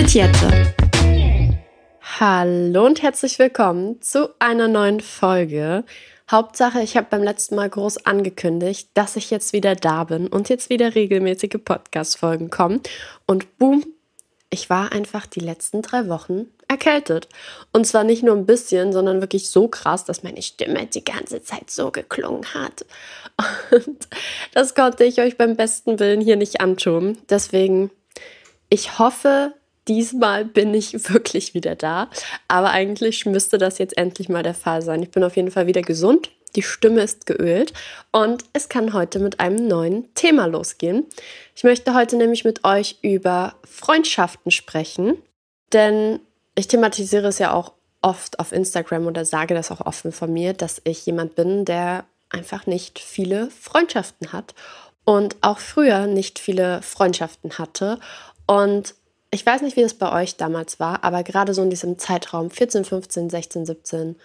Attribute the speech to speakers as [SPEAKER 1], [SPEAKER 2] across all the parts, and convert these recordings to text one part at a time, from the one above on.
[SPEAKER 1] mit Jette. Hallo und herzlich willkommen zu einer neuen Folge. Hauptsache, ich habe beim letzten Mal groß angekündigt, dass ich jetzt wieder da bin und jetzt wieder regelmäßige Podcast-Folgen kommen. Und boom, ich war einfach die letzten drei Wochen erkältet. Und zwar nicht nur ein bisschen, sondern wirklich so krass, dass meine Stimme die ganze Zeit so geklungen hat. Und das konnte ich euch beim besten Willen hier nicht antun. Deswegen, ich hoffe, diesmal bin ich wirklich wieder da. Aber eigentlich müsste das jetzt endlich mal der Fall sein. Ich bin auf jeden Fall wieder gesund. Die Stimme ist geölt und es kann heute mit einem neuen Thema losgehen. Ich möchte heute nämlich mit euch über Freundschaften sprechen, denn ich thematisiere es ja auch oft auf Instagram oder sage das auch offen von mir, dass ich jemand bin, der einfach nicht viele Freundschaften hat und auch früher nicht viele Freundschaften hatte. Und ich weiß nicht, wie das bei euch damals war, aber gerade so in diesem Zeitraum 14, 15, 16, 17,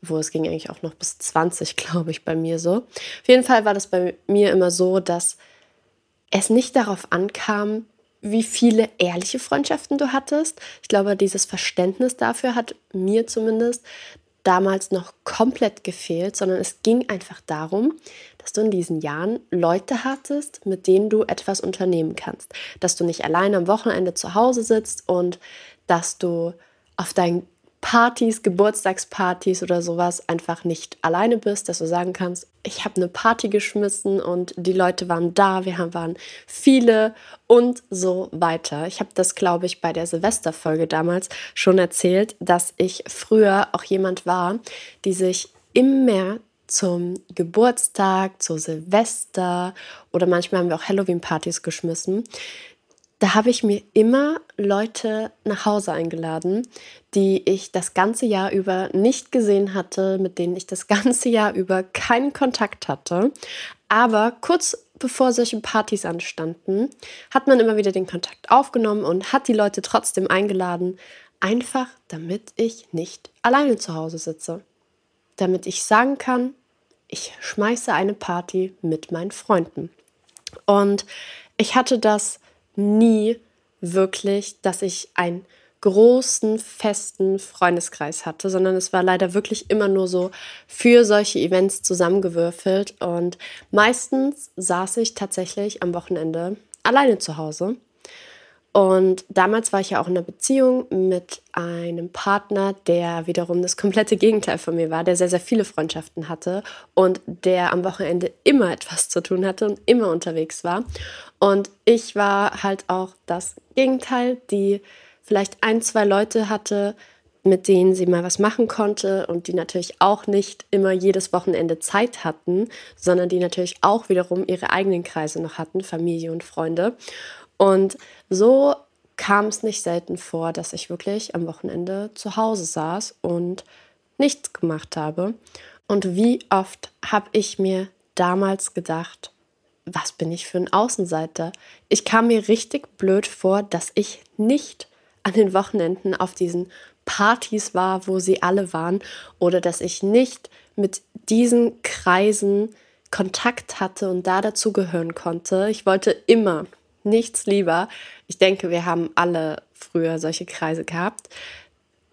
[SPEAKER 1] wo es ging eigentlich auch noch bis 20, glaube ich, bei mir so. Auf jeden Fall war das bei mir immer so, dass es nicht darauf ankam, wie viele ehrliche Freundschaften du hattest. Ich glaube, dieses Verständnis dafür hat mir zumindest damals noch komplett gefehlt, sondern es ging einfach darum, dass du in diesen Jahren Leute hattest, mit denen du etwas unternehmen kannst. Dass du nicht allein am Wochenende zu Hause sitzt und dass du auf deinen Partys, Geburtstagspartys oder sowas einfach nicht alleine bist, dass du sagen kannst, ich habe eine Party geschmissen und die Leute waren da, wir waren viele und so weiter. Ich habe das, glaube ich, bei der Silvesterfolge damals schon erzählt, dass ich früher auch jemand war, die sich immer zum Geburtstag, zu Silvester oder manchmal haben wir auch Halloween-Partys geschmissen, da habe ich mir immer Leute nach Hause eingeladen, die ich das ganze Jahr über nicht gesehen hatte, mit denen ich das ganze Jahr über keinen Kontakt hatte. Aber kurz bevor solche Partys anstanden, hat man immer wieder den Kontakt aufgenommen und hat die Leute trotzdem eingeladen, einfach damit ich nicht alleine zu Hause sitze. Damit ich sagen kann, ich schmeiße eine Party mit meinen Freunden. Und ich hatte das nie wirklich, dass ich einen großen, festen Freundeskreis hatte, sondern es war leider wirklich immer nur so für solche Events zusammengewürfelt. Und meistens saß ich tatsächlich am Wochenende alleine zu Hause und damals war ich ja auch in einer Beziehung mit einem Partner, der wiederum das komplette Gegenteil von mir war, der sehr, sehr viele Freundschaften hatte und der am Wochenende immer etwas zu tun hatte und immer unterwegs war. Und ich war halt auch das Gegenteil, die vielleicht ein, zwei Leute hatte, mit denen sie mal was machen konnte und die natürlich auch nicht immer jedes Wochenende Zeit hatten, sondern die natürlich auch wiederum ihre eigenen Kreise noch hatten, Familie und Freunde. Und so kam es nicht selten vor, dass ich wirklich am Wochenende zu Hause saß und nichts gemacht habe. Und wie oft habe ich mir damals gedacht, was bin ich für ein Außenseiter? Ich kam mir richtig blöd vor, dass ich nicht an den Wochenenden auf diesen Partys war, wo sie alle waren, oder dass ich nicht mit diesen Kreisen Kontakt hatte und da dazugehören konnte. Ich wollte immer nichts lieber. Ich denke, wir haben alle früher solche Kreise gehabt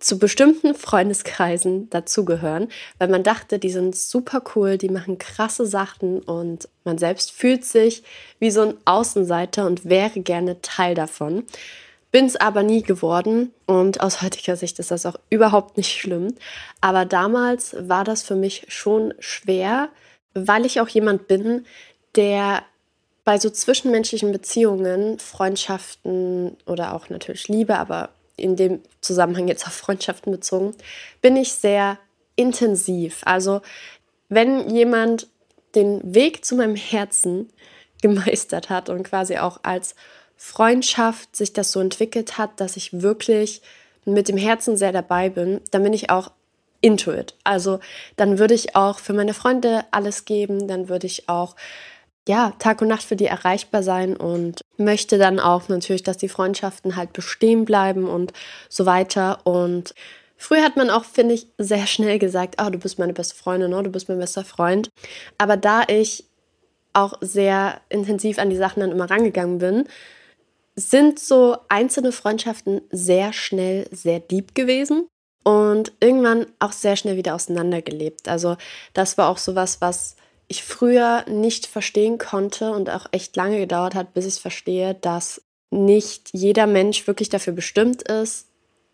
[SPEAKER 1] zu bestimmten Freundeskreisen dazugehören, weil man dachte, die sind super cool, die machen krasse Sachen und man selbst fühlt sich wie so ein Außenseiter und wäre gerne Teil davon. Bin es aber nie geworden und aus heutiger Sicht ist das auch überhaupt nicht schlimm. Aber damals war das für mich schon schwer, weil ich auch jemand bin, der bei so zwischenmenschlichen Beziehungen, Freundschaften oder auch natürlich Liebe, aber in dem Zusammenhang jetzt auf Freundschaften bezogen, bin ich sehr intensiv. Also wenn jemand den Weg zu meinem Herzen gemeistert hat und quasi auch als Freundschaft sich das so entwickelt hat, dass ich wirklich mit dem Herzen sehr dabei bin, dann bin ich auch into it. Also dann würde ich auch für meine Freunde alles geben, dann würde ich auch ja, Tag und Nacht für die erreichbar sein und möchte dann auch natürlich, dass die Freundschaften halt bestehen bleiben und so weiter. Und früher hat man auch, finde ich, sehr schnell gesagt, oh, du bist meine beste Freundin, oh, du bist mein bester Freund. Aber da ich auch sehr intensiv an die Sachen dann immer rangegangen bin, sind so einzelne Freundschaften sehr schnell sehr deep gewesen und irgendwann auch sehr schnell wieder auseinandergelebt. Also das war auch sowas, was ich früher nicht verstehen konnte und auch echt lange gedauert hat, bis ich verstehe, dass nicht jeder Mensch wirklich dafür bestimmt ist,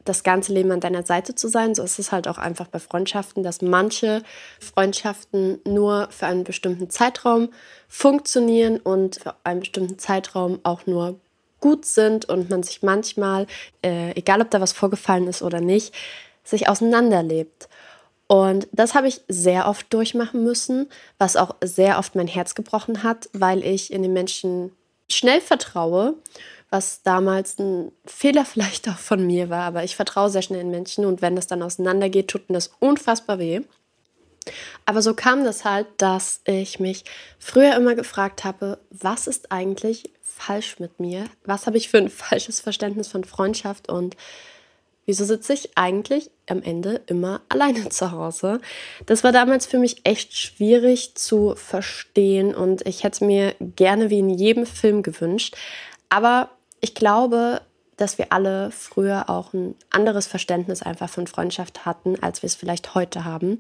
[SPEAKER 1] das ganze Leben an deiner Seite zu sein. So ist es halt auch einfach bei Freundschaften, dass manche Freundschaften nur für einen bestimmten Zeitraum funktionieren und für einen bestimmten Zeitraum auch nur gut sind und man sich manchmal, äh, egal ob da was vorgefallen ist oder nicht, sich auseinanderlebt. Und das habe ich sehr oft durchmachen müssen, was auch sehr oft mein Herz gebrochen hat, weil ich in den Menschen schnell vertraue, was damals ein Fehler vielleicht auch von mir war, aber ich vertraue sehr schnell in Menschen und wenn das dann auseinandergeht, tut mir das unfassbar weh. Aber so kam das halt, dass ich mich früher immer gefragt habe, was ist eigentlich falsch mit mir? Was habe ich für ein falsches Verständnis von Freundschaft und Wieso sitze ich eigentlich am Ende immer alleine zu Hause? Das war damals für mich echt schwierig zu verstehen und ich hätte mir gerne wie in jedem Film gewünscht. Aber ich glaube, dass wir alle früher auch ein anderes Verständnis einfach von Freundschaft hatten, als wir es vielleicht heute haben.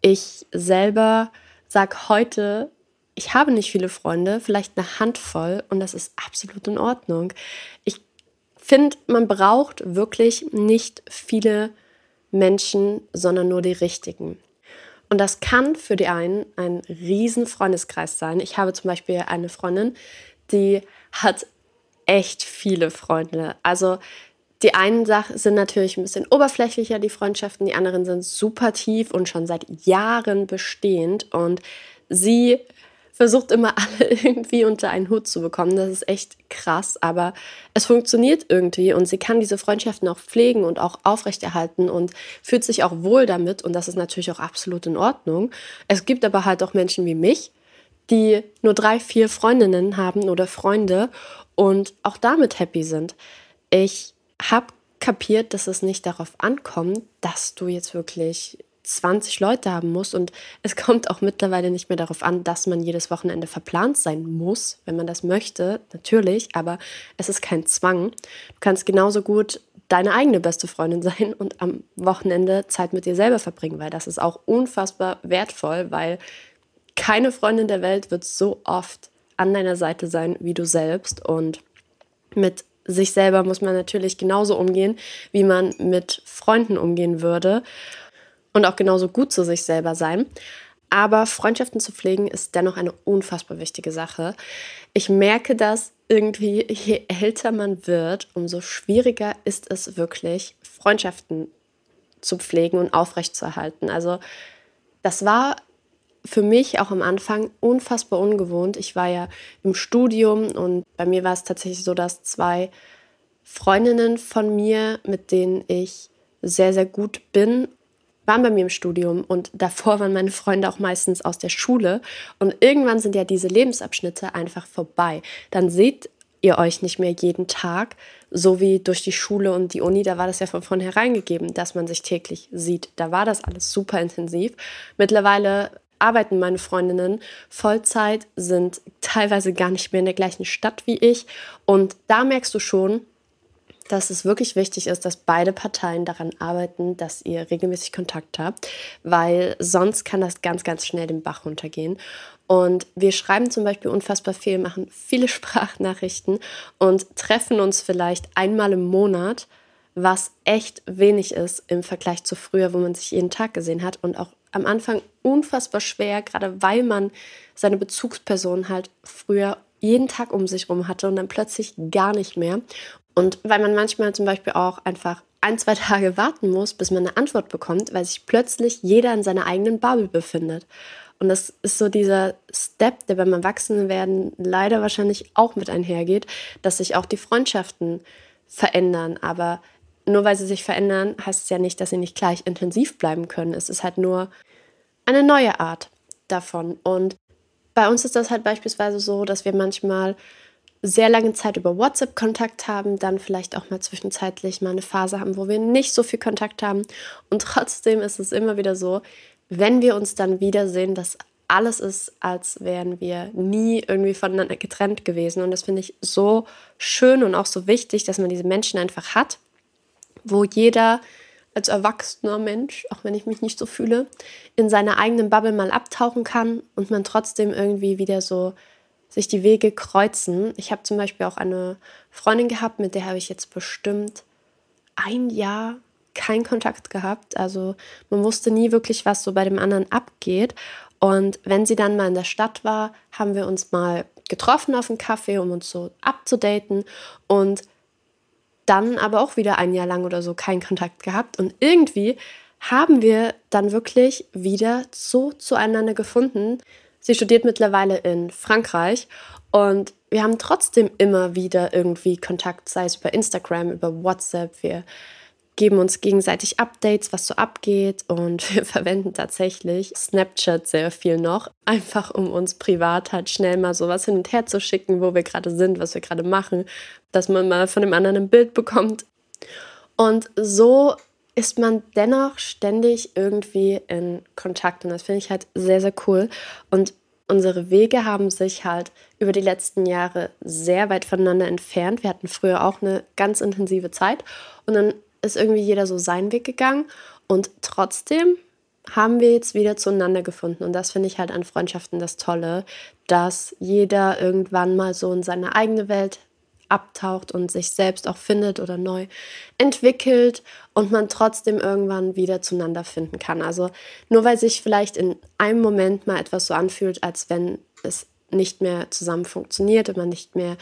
[SPEAKER 1] Ich selber sage heute, ich habe nicht viele Freunde, vielleicht eine Handvoll und das ist absolut in Ordnung. Ich finde, man braucht wirklich nicht viele Menschen, sondern nur die richtigen. Und das kann für die einen ein riesen Freundeskreis sein. Ich habe zum Beispiel eine Freundin, die hat echt viele Freunde. Also die einen sind natürlich ein bisschen oberflächlicher, die Freundschaften, die anderen sind super tief und schon seit Jahren bestehend. Und sie versucht immer alle irgendwie unter einen Hut zu bekommen. Das ist echt krass, aber es funktioniert irgendwie und sie kann diese Freundschaften auch pflegen und auch aufrechterhalten und fühlt sich auch wohl damit und das ist natürlich auch absolut in Ordnung. Es gibt aber halt auch Menschen wie mich, die nur drei, vier Freundinnen haben oder Freunde und auch damit happy sind. Ich habe kapiert, dass es nicht darauf ankommt, dass du jetzt wirklich 20 Leute haben muss. Und es kommt auch mittlerweile nicht mehr darauf an, dass man jedes Wochenende verplant sein muss, wenn man das möchte, natürlich, aber es ist kein Zwang. Du kannst genauso gut deine eigene beste Freundin sein und am Wochenende Zeit mit dir selber verbringen, weil das ist auch unfassbar wertvoll, weil keine Freundin der Welt wird so oft an deiner Seite sein wie du selbst und mit sich selber muss man natürlich genauso umgehen, wie man mit Freunden umgehen würde und auch genauso gut zu sich selber sein. Aber Freundschaften zu pflegen ist dennoch eine unfassbar wichtige Sache. Ich merke das irgendwie, je älter man wird, umso schwieriger ist es wirklich, Freundschaften zu pflegen und aufrechtzuerhalten. Also das war für mich auch am Anfang unfassbar ungewohnt. Ich war ja im Studium und bei mir war es tatsächlich so, dass zwei Freundinnen von mir, mit denen ich sehr, sehr gut bin waren bei mir im Studium und davor waren meine Freunde auch meistens aus der Schule. Und irgendwann sind ja diese Lebensabschnitte einfach vorbei. Dann seht ihr euch nicht mehr jeden Tag, so wie durch die Schule und die Uni. Da war das ja von vornherein gegeben, dass man sich täglich sieht. Da war das alles super intensiv. Mittlerweile arbeiten meine Freundinnen Vollzeit, sind teilweise gar nicht mehr in der gleichen Stadt wie ich. Und da merkst du schon, dass es wirklich wichtig ist, dass beide Parteien daran arbeiten, dass ihr regelmäßig Kontakt habt, weil sonst kann das ganz, ganz schnell den Bach runtergehen. Und wir schreiben zum Beispiel unfassbar viel, machen viele Sprachnachrichten und treffen uns vielleicht einmal im Monat, was echt wenig ist im Vergleich zu früher, wo man sich jeden Tag gesehen hat und auch am Anfang unfassbar schwer, gerade weil man seine Bezugsperson halt früher jeden Tag um sich rum hatte und dann plötzlich gar nicht mehr. Und weil man manchmal zum Beispiel auch einfach ein, zwei Tage warten muss, bis man eine Antwort bekommt, weil sich plötzlich jeder in seiner eigenen Bubble befindet. Und das ist so dieser Step, der beim Erwachsenenwerden leider wahrscheinlich auch mit einhergeht, dass sich auch die Freundschaften verändern. Aber nur weil sie sich verändern, heißt es ja nicht, dass sie nicht gleich intensiv bleiben können. Es ist halt nur eine neue Art davon. Und bei uns ist das halt beispielsweise so, dass wir manchmal sehr lange Zeit über WhatsApp Kontakt haben, dann vielleicht auch mal zwischenzeitlich mal eine Phase haben, wo wir nicht so viel Kontakt haben. Und trotzdem ist es immer wieder so, wenn wir uns dann wiedersehen, dass alles ist, als wären wir nie irgendwie voneinander getrennt gewesen. Und das finde ich so schön und auch so wichtig, dass man diese Menschen einfach hat, wo jeder als erwachsener Mensch, auch wenn ich mich nicht so fühle, in seiner eigenen Bubble mal abtauchen kann und man trotzdem irgendwie wieder so sich die Wege kreuzen. Ich habe zum Beispiel auch eine Freundin gehabt, mit der habe ich jetzt bestimmt ein Jahr keinen Kontakt gehabt. Also man wusste nie wirklich, was so bei dem anderen abgeht. Und wenn sie dann mal in der Stadt war, haben wir uns mal getroffen auf einen Kaffee, um uns so abzudaten. Und dann aber auch wieder ein Jahr lang oder so keinen Kontakt gehabt. Und irgendwie haben wir dann wirklich wieder so zueinander gefunden. Sie studiert mittlerweile in Frankreich und wir haben trotzdem immer wieder irgendwie Kontakt, sei es über Instagram, über WhatsApp. Wir geben uns gegenseitig Updates, was so abgeht und wir verwenden tatsächlich Snapchat sehr viel noch, einfach um uns privat halt schnell mal sowas hin und her zu schicken, wo wir gerade sind, was wir gerade machen, dass man mal von dem anderen ein Bild bekommt. Und so ist man dennoch ständig irgendwie in Kontakt und das finde ich halt sehr, sehr cool. Und unsere Wege haben sich halt über die letzten Jahre sehr weit voneinander entfernt. Wir hatten früher auch eine ganz intensive Zeit und dann ist irgendwie jeder so seinen Weg gegangen und trotzdem haben wir jetzt wieder zueinander gefunden. Und das finde ich halt an Freundschaften das Tolle, dass jeder irgendwann mal so in seine eigene Welt abtaucht und sich selbst auch findet oder neu entwickelt und man trotzdem irgendwann wieder zueinander finden kann. Also nur weil sich vielleicht in einem Moment mal etwas so anfühlt, als wenn es nicht mehr zusammen funktioniert und man nicht mehr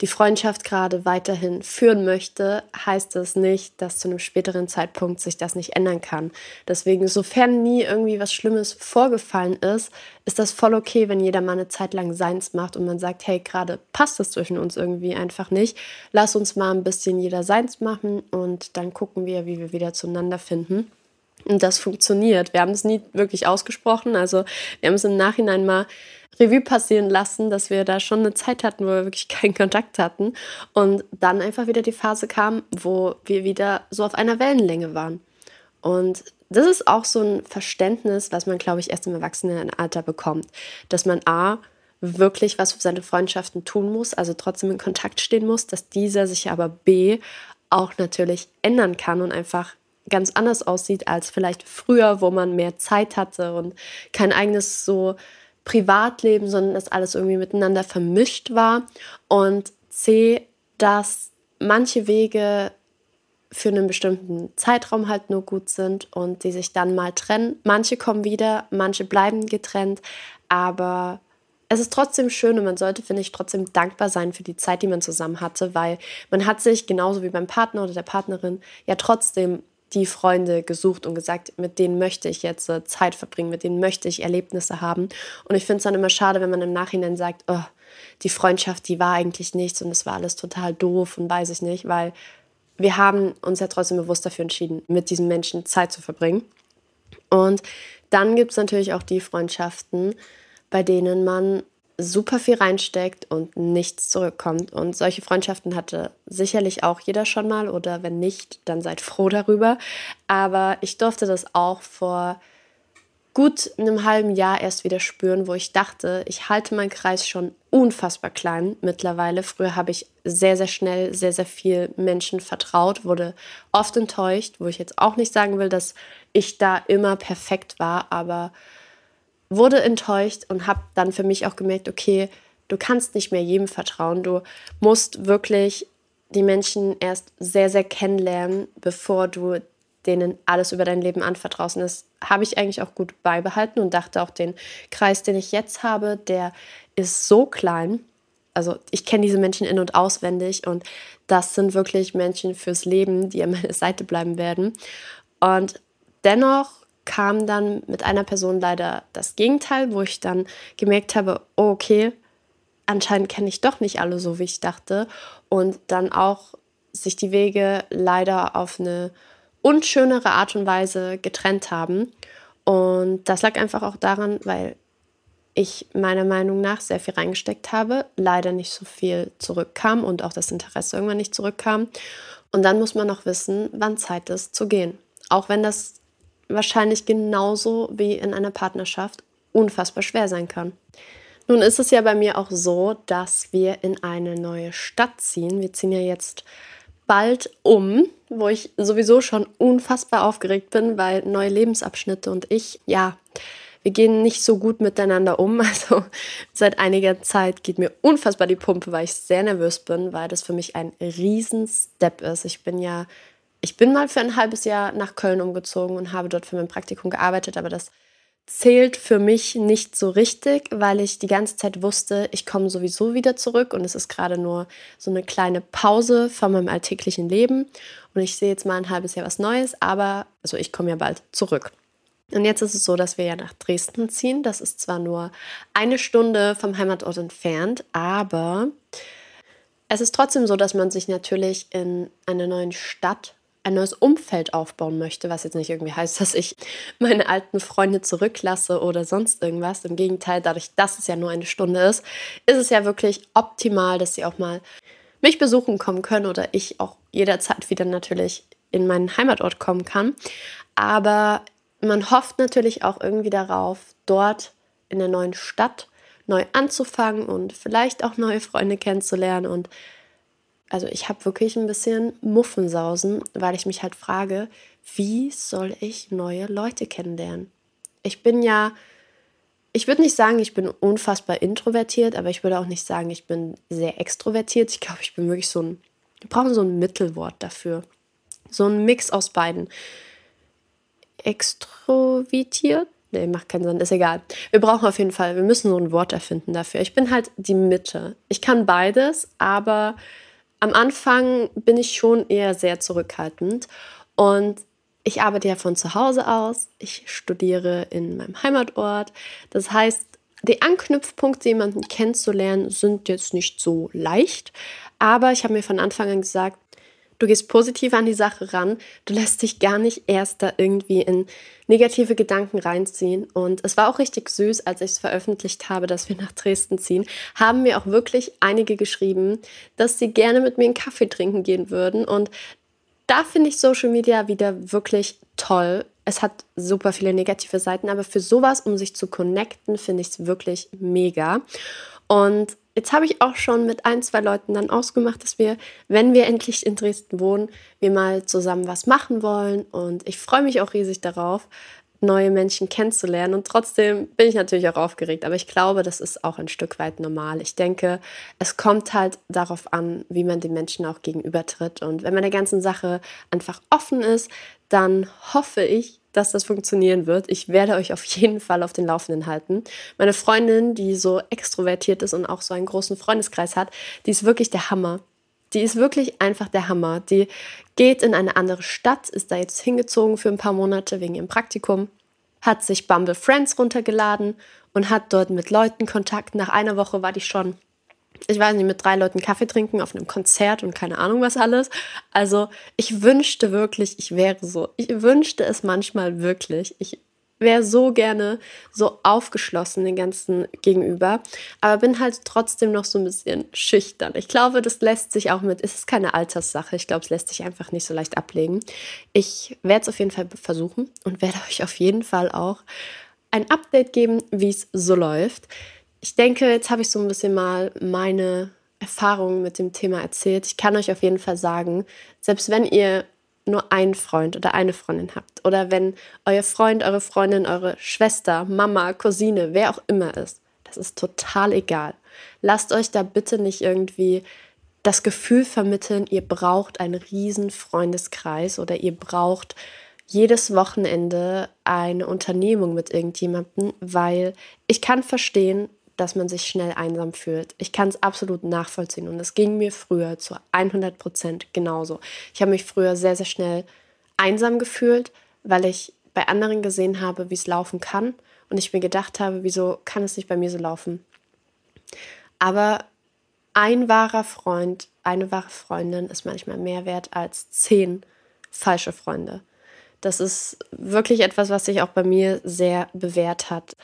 [SPEAKER 1] die Freundschaft gerade weiterhin führen möchte, heißt das nicht, dass zu einem späteren Zeitpunkt sich das nicht ändern kann. Deswegen, sofern nie irgendwie was Schlimmes vorgefallen ist, ist das voll okay, wenn jeder mal eine Zeit lang seins macht und man sagt, hey, gerade passt das zwischen uns irgendwie einfach nicht. Lass uns mal ein bisschen jeder seins machen und dann gucken wir, wie wir wieder zueinander finden. Und das funktioniert. Wir haben es nie wirklich ausgesprochen. Also wir haben es im Nachhinein mal Revue passieren lassen, dass wir da schon eine Zeit hatten, wo wir wirklich keinen Kontakt hatten. Und dann einfach wieder die Phase kam, wo wir wieder so auf einer Wellenlänge waren. Und das ist auch so ein Verständnis, was man, glaube ich, erst im Erwachsenenalter bekommt. Dass man A, wirklich was für seine Freundschaften tun muss, also trotzdem in Kontakt stehen muss, dass dieser sich aber B auch natürlich ändern kann und einfach ganz anders aussieht als vielleicht früher, wo man mehr Zeit hatte und kein eigenes so Privatleben, sondern dass alles irgendwie miteinander vermischt war. Und C, dass manche Wege für einen bestimmten Zeitraum halt nur gut sind und die sich dann mal trennen. Manche kommen wieder, manche bleiben getrennt, aber es ist trotzdem schön und man sollte, finde ich, trotzdem dankbar sein für die Zeit, die man zusammen hatte, weil man hat sich genauso wie beim Partner oder der Partnerin ja trotzdem die Freunde gesucht und gesagt, mit denen möchte ich jetzt äh, Zeit verbringen, mit denen möchte ich Erlebnisse haben. Und ich finde es dann immer schade, wenn man im Nachhinein sagt, oh, die Freundschaft, die war eigentlich nichts und es war alles total doof und weiß ich nicht, weil wir haben uns ja trotzdem bewusst dafür entschieden, mit diesen Menschen Zeit zu verbringen. Und dann gibt es natürlich auch die Freundschaften, bei denen man super viel reinsteckt und nichts zurückkommt. Und solche Freundschaften hatte sicherlich auch jeder schon mal oder wenn nicht, dann seid froh darüber. Aber ich durfte das auch vor gut einem halben Jahr erst wieder spüren, wo ich dachte, ich halte meinen Kreis schon unfassbar klein mittlerweile. Früher habe ich sehr, sehr schnell sehr, sehr viel Menschen vertraut, wurde oft enttäuscht, wo ich jetzt auch nicht sagen will, dass ich da immer perfekt war, aber wurde enttäuscht und habe dann für mich auch gemerkt, okay, du kannst nicht mehr jedem vertrauen. Du musst wirklich die Menschen erst sehr, sehr kennenlernen, bevor du denen alles über dein Leben anvertraust. Und das habe ich eigentlich auch gut beibehalten und dachte auch, den Kreis, den ich jetzt habe, der ist so klein. Also ich kenne diese Menschen in und auswendig und das sind wirklich Menschen fürs Leben, die an meiner Seite bleiben werden. Und dennoch kam dann mit einer Person leider das Gegenteil, wo ich dann gemerkt habe, oh, okay, anscheinend kenne ich doch nicht alle so, wie ich dachte. Und dann auch sich die Wege leider auf eine unschönere Art und Weise getrennt haben. Und das lag einfach auch daran, weil ich meiner Meinung nach sehr viel reingesteckt habe, leider nicht so viel zurückkam und auch das Interesse irgendwann nicht zurückkam. Und dann muss man noch wissen, wann Zeit ist zu gehen. Auch wenn das wahrscheinlich genauso wie in einer Partnerschaft unfassbar schwer sein kann. Nun ist es ja bei mir auch so, dass wir in eine neue Stadt ziehen. Wir ziehen ja jetzt bald um, wo ich sowieso schon unfassbar aufgeregt bin, weil neue Lebensabschnitte und ich, ja, wir gehen nicht so gut miteinander um. Also seit einiger Zeit geht mir unfassbar die Pumpe, weil ich sehr nervös bin, weil das für mich ein Riesen-Step ist. Ich bin ja, ich bin mal für ein halbes Jahr nach Köln umgezogen und habe dort für mein Praktikum gearbeitet, aber das zählt für mich nicht so richtig, weil ich die ganze Zeit wusste, ich komme sowieso wieder zurück und es ist gerade nur so eine kleine Pause von meinem alltäglichen Leben und ich sehe jetzt mal ein halbes Jahr was Neues, aber also ich komme ja bald zurück. Und jetzt ist es so, dass wir ja nach Dresden ziehen. Das ist zwar nur eine Stunde vom Heimatort entfernt, aber es ist trotzdem so, dass man sich natürlich in einer neuen Stadt ein neues Umfeld aufbauen möchte, was jetzt nicht irgendwie heißt, dass ich meine alten Freunde zurücklasse oder sonst irgendwas. Im Gegenteil, dadurch, dass es ja nur eine Stunde ist, ist es ja wirklich optimal, dass sie auch mal mich besuchen kommen können oder ich auch jederzeit wieder natürlich in meinen Heimatort kommen kann. Aber man hofft natürlich auch irgendwie darauf, dort in der neuen Stadt neu anzufangen und vielleicht auch neue Freunde kennenzulernen. Und also ich habe wirklich ein bisschen Muffensausen, weil ich mich halt frage, wie soll ich neue Leute kennenlernen? Ich bin ja, ich würde nicht sagen, ich bin unfassbar introvertiert, aber ich würde auch nicht sagen, ich bin sehr extrovertiert. Ich glaube, ich bin wirklich so ein, wir brauchen so ein Mittelwort dafür. So ein Mix aus beiden extrovertiert. Nee, macht keinen Sinn, ist egal. Wir brauchen auf jeden Fall, wir müssen so ein Wort erfinden dafür. Ich bin halt die Mitte. Ich kann beides, aber am Anfang bin ich schon eher sehr zurückhaltend. Und ich arbeite ja von zu Hause aus. Ich studiere in meinem Heimatort. Das heißt, die Anknüpfpunkte, jemanden kennenzulernen, sind jetzt nicht so leicht. Aber ich habe mir von Anfang an gesagt, Du gehst positiv an die Sache ran. Du lässt dich gar nicht erst da irgendwie in negative Gedanken reinziehen. Und es war auch richtig süß, als ich es veröffentlicht habe, dass wir nach Dresden ziehen, haben mir auch wirklich einige geschrieben, dass sie gerne mit mir einen Kaffee trinken gehen würden. Und da finde ich Social Media wieder wirklich toll. Es hat super viele negative Seiten, aber für sowas, um sich zu connecten, finde ich es wirklich mega. Und Jetzt habe ich auch schon mit ein, zwei Leuten dann ausgemacht, dass wir, wenn wir endlich in Dresden wohnen, wir mal zusammen was machen wollen. Und ich freue mich auch riesig darauf, neue Menschen kennenzulernen. Und trotzdem bin ich natürlich auch aufgeregt. Aber ich glaube, das ist auch ein Stück weit normal. Ich denke, es kommt halt darauf an, wie man den Menschen auch gegenübertritt. Und wenn man der ganzen Sache einfach offen ist, dann hoffe ich, dass das funktionieren wird. Ich werde euch auf jeden Fall auf den Laufenden halten. Meine Freundin, die so extrovertiert ist und auch so einen großen Freundeskreis hat, die ist wirklich der Hammer. Die ist wirklich einfach der Hammer. Die geht in eine andere Stadt, ist da jetzt hingezogen für ein paar Monate wegen ihrem Praktikum, hat sich Bumble Friends runtergeladen und hat dort mit Leuten Kontakt. Nach einer Woche war die schon ich weiß nicht, mit drei Leuten Kaffee trinken auf einem Konzert und keine Ahnung was alles. Also ich wünschte wirklich, ich wäre so. Ich wünschte es manchmal wirklich. Ich wäre so gerne so aufgeschlossen den ganzen gegenüber, aber bin halt trotzdem noch so ein bisschen schüchtern. Ich glaube, das lässt sich auch mit, es ist keine Alterssache, ich glaube, es lässt sich einfach nicht so leicht ablegen. Ich werde es auf jeden Fall versuchen und werde euch auf jeden Fall auch ein Update geben, wie es so läuft ich denke, jetzt habe ich so ein bisschen mal meine Erfahrungen mit dem Thema erzählt. Ich kann euch auf jeden Fall sagen, selbst wenn ihr nur einen Freund oder eine Freundin habt oder wenn euer Freund, eure Freundin, eure Schwester, Mama, Cousine, wer auch immer ist, das ist total egal. Lasst euch da bitte nicht irgendwie das Gefühl vermitteln, ihr braucht einen riesen Freundeskreis oder ihr braucht jedes Wochenende eine Unternehmung mit irgendjemandem, weil ich kann verstehen, dass man sich schnell einsam fühlt. Ich kann es absolut nachvollziehen und es ging mir früher zu 100 Prozent genauso. Ich habe mich früher sehr, sehr schnell einsam gefühlt, weil ich bei anderen gesehen habe, wie es laufen kann und ich mir gedacht habe, wieso kann es nicht bei mir so laufen? Aber ein wahrer Freund, eine wahre Freundin ist manchmal mehr wert als zehn falsche Freunde. Das ist wirklich etwas, was sich auch bei mir sehr bewährt hat.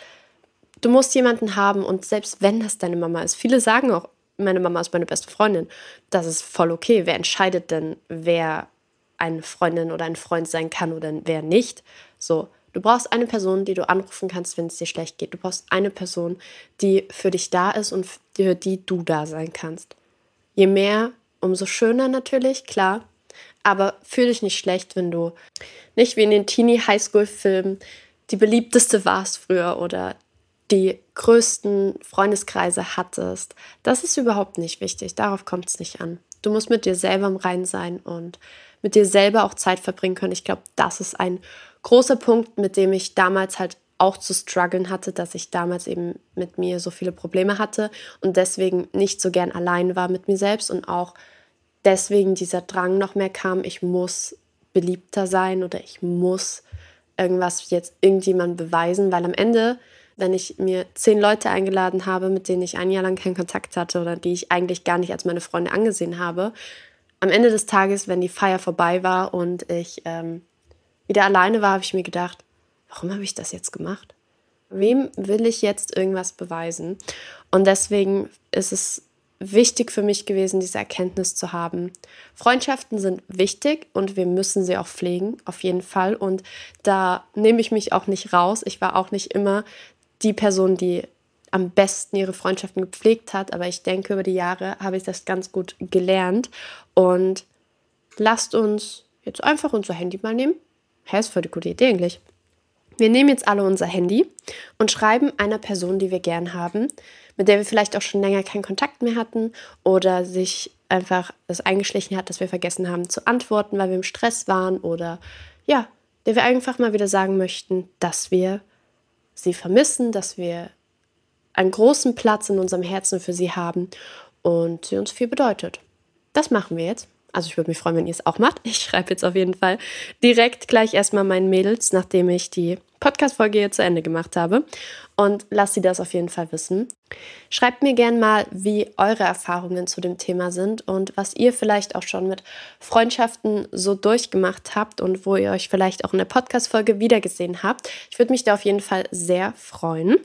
[SPEAKER 1] Du musst jemanden haben und selbst wenn das deine Mama ist, viele sagen auch, meine Mama ist meine beste Freundin, das ist voll okay. Wer entscheidet denn, wer eine Freundin oder ein Freund sein kann oder wer nicht? So, Du brauchst eine Person, die du anrufen kannst, wenn es dir schlecht geht. Du brauchst eine Person, die für dich da ist und für die du da sein kannst. Je mehr, umso schöner natürlich, klar. Aber fühl dich nicht schlecht, wenn du nicht wie in den Teenie-Highschool-Filmen die beliebteste warst früher oder die größten Freundeskreise hattest. Das ist überhaupt nicht wichtig. Darauf kommt es nicht an. Du musst mit dir selber im Reinen sein und mit dir selber auch Zeit verbringen können. Ich glaube, das ist ein großer Punkt, mit dem ich damals halt auch zu strugglen hatte, dass ich damals eben mit mir so viele Probleme hatte und deswegen nicht so gern allein war mit mir selbst und auch deswegen dieser Drang noch mehr kam, ich muss beliebter sein oder ich muss irgendwas jetzt irgendjemand beweisen, weil am Ende, wenn ich mir zehn Leute eingeladen habe, mit denen ich ein Jahr lang keinen Kontakt hatte oder die ich eigentlich gar nicht als meine Freunde angesehen habe, am Ende des Tages, wenn die Feier vorbei war und ich ähm, wieder alleine war, habe ich mir gedacht, warum habe ich das jetzt gemacht? Wem will ich jetzt irgendwas beweisen? Und deswegen ist es wichtig für mich gewesen, diese Erkenntnis zu haben. Freundschaften sind wichtig und wir müssen sie auch pflegen, auf jeden Fall. Und da nehme ich mich auch nicht raus. Ich war auch nicht immer die Person, die am besten ihre Freundschaften gepflegt hat, aber ich denke, über die Jahre habe ich das ganz gut gelernt. Und lasst uns jetzt einfach unser Handy mal nehmen. Hä, ist voll die gute Idee eigentlich. Wir nehmen jetzt alle unser Handy und schreiben einer Person, die wir gern haben, mit der wir vielleicht auch schon länger keinen Kontakt mehr hatten oder sich einfach es eingeschlichen hat, dass wir vergessen haben zu antworten, weil wir im Stress waren oder ja, der wir einfach mal wieder sagen möchten, dass wir sie vermissen, dass wir einen großen Platz in unserem Herzen für sie haben und sie uns viel bedeutet. Das machen wir jetzt. Also ich würde mich freuen, wenn ihr es auch macht. Ich schreibe jetzt auf jeden Fall direkt gleich erstmal meinen Mädels, nachdem ich die Podcast-Folge hier zu Ende gemacht habe. Und lasst sie das auf jeden Fall wissen. Schreibt mir gern mal, wie eure Erfahrungen zu dem Thema sind und was ihr vielleicht auch schon mit Freundschaften so durchgemacht habt und wo ihr euch vielleicht auch in der Podcast-Folge wiedergesehen habt. Ich würde mich da auf jeden Fall sehr freuen.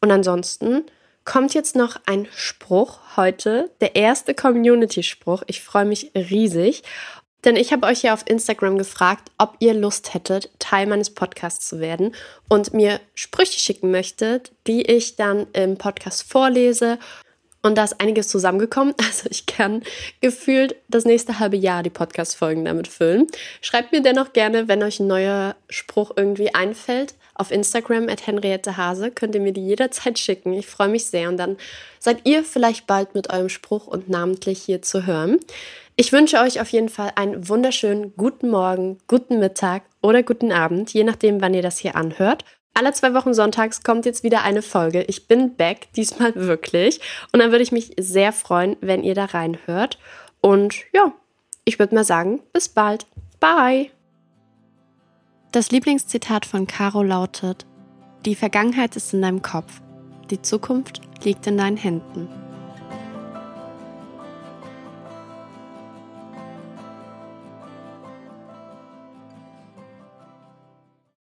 [SPEAKER 1] Und ansonsten kommt jetzt noch ein Spruch heute, der erste Community-Spruch. Ich freue mich riesig. Denn ich habe euch ja auf Instagram gefragt, ob ihr Lust hättet, Teil meines Podcasts zu werden und mir Sprüche schicken möchtet, die ich dann im Podcast vorlese. Und da ist einiges zusammengekommen. Also ich kann gefühlt das nächste halbe Jahr die Podcast-Folgen damit füllen. Schreibt mir dennoch gerne, wenn euch ein neuer Spruch irgendwie einfällt auf Instagram at Henriette Hase. Könnt ihr mir die jederzeit schicken. Ich freue mich sehr. Und dann seid ihr vielleicht bald mit eurem Spruch und namentlich hier zu hören. Ich wünsche euch auf jeden Fall einen wunderschönen guten Morgen, guten Mittag oder guten Abend, je nachdem, wann ihr das hier anhört. Alle zwei Wochen sonntags kommt jetzt wieder eine Folge. Ich bin back, diesmal wirklich. Und dann würde ich mich sehr freuen, wenn ihr da reinhört. Und ja, ich würde mal sagen, bis bald. Bye. Das Lieblingszitat von Caro lautet, die Vergangenheit ist in deinem Kopf, die Zukunft liegt in deinen Händen.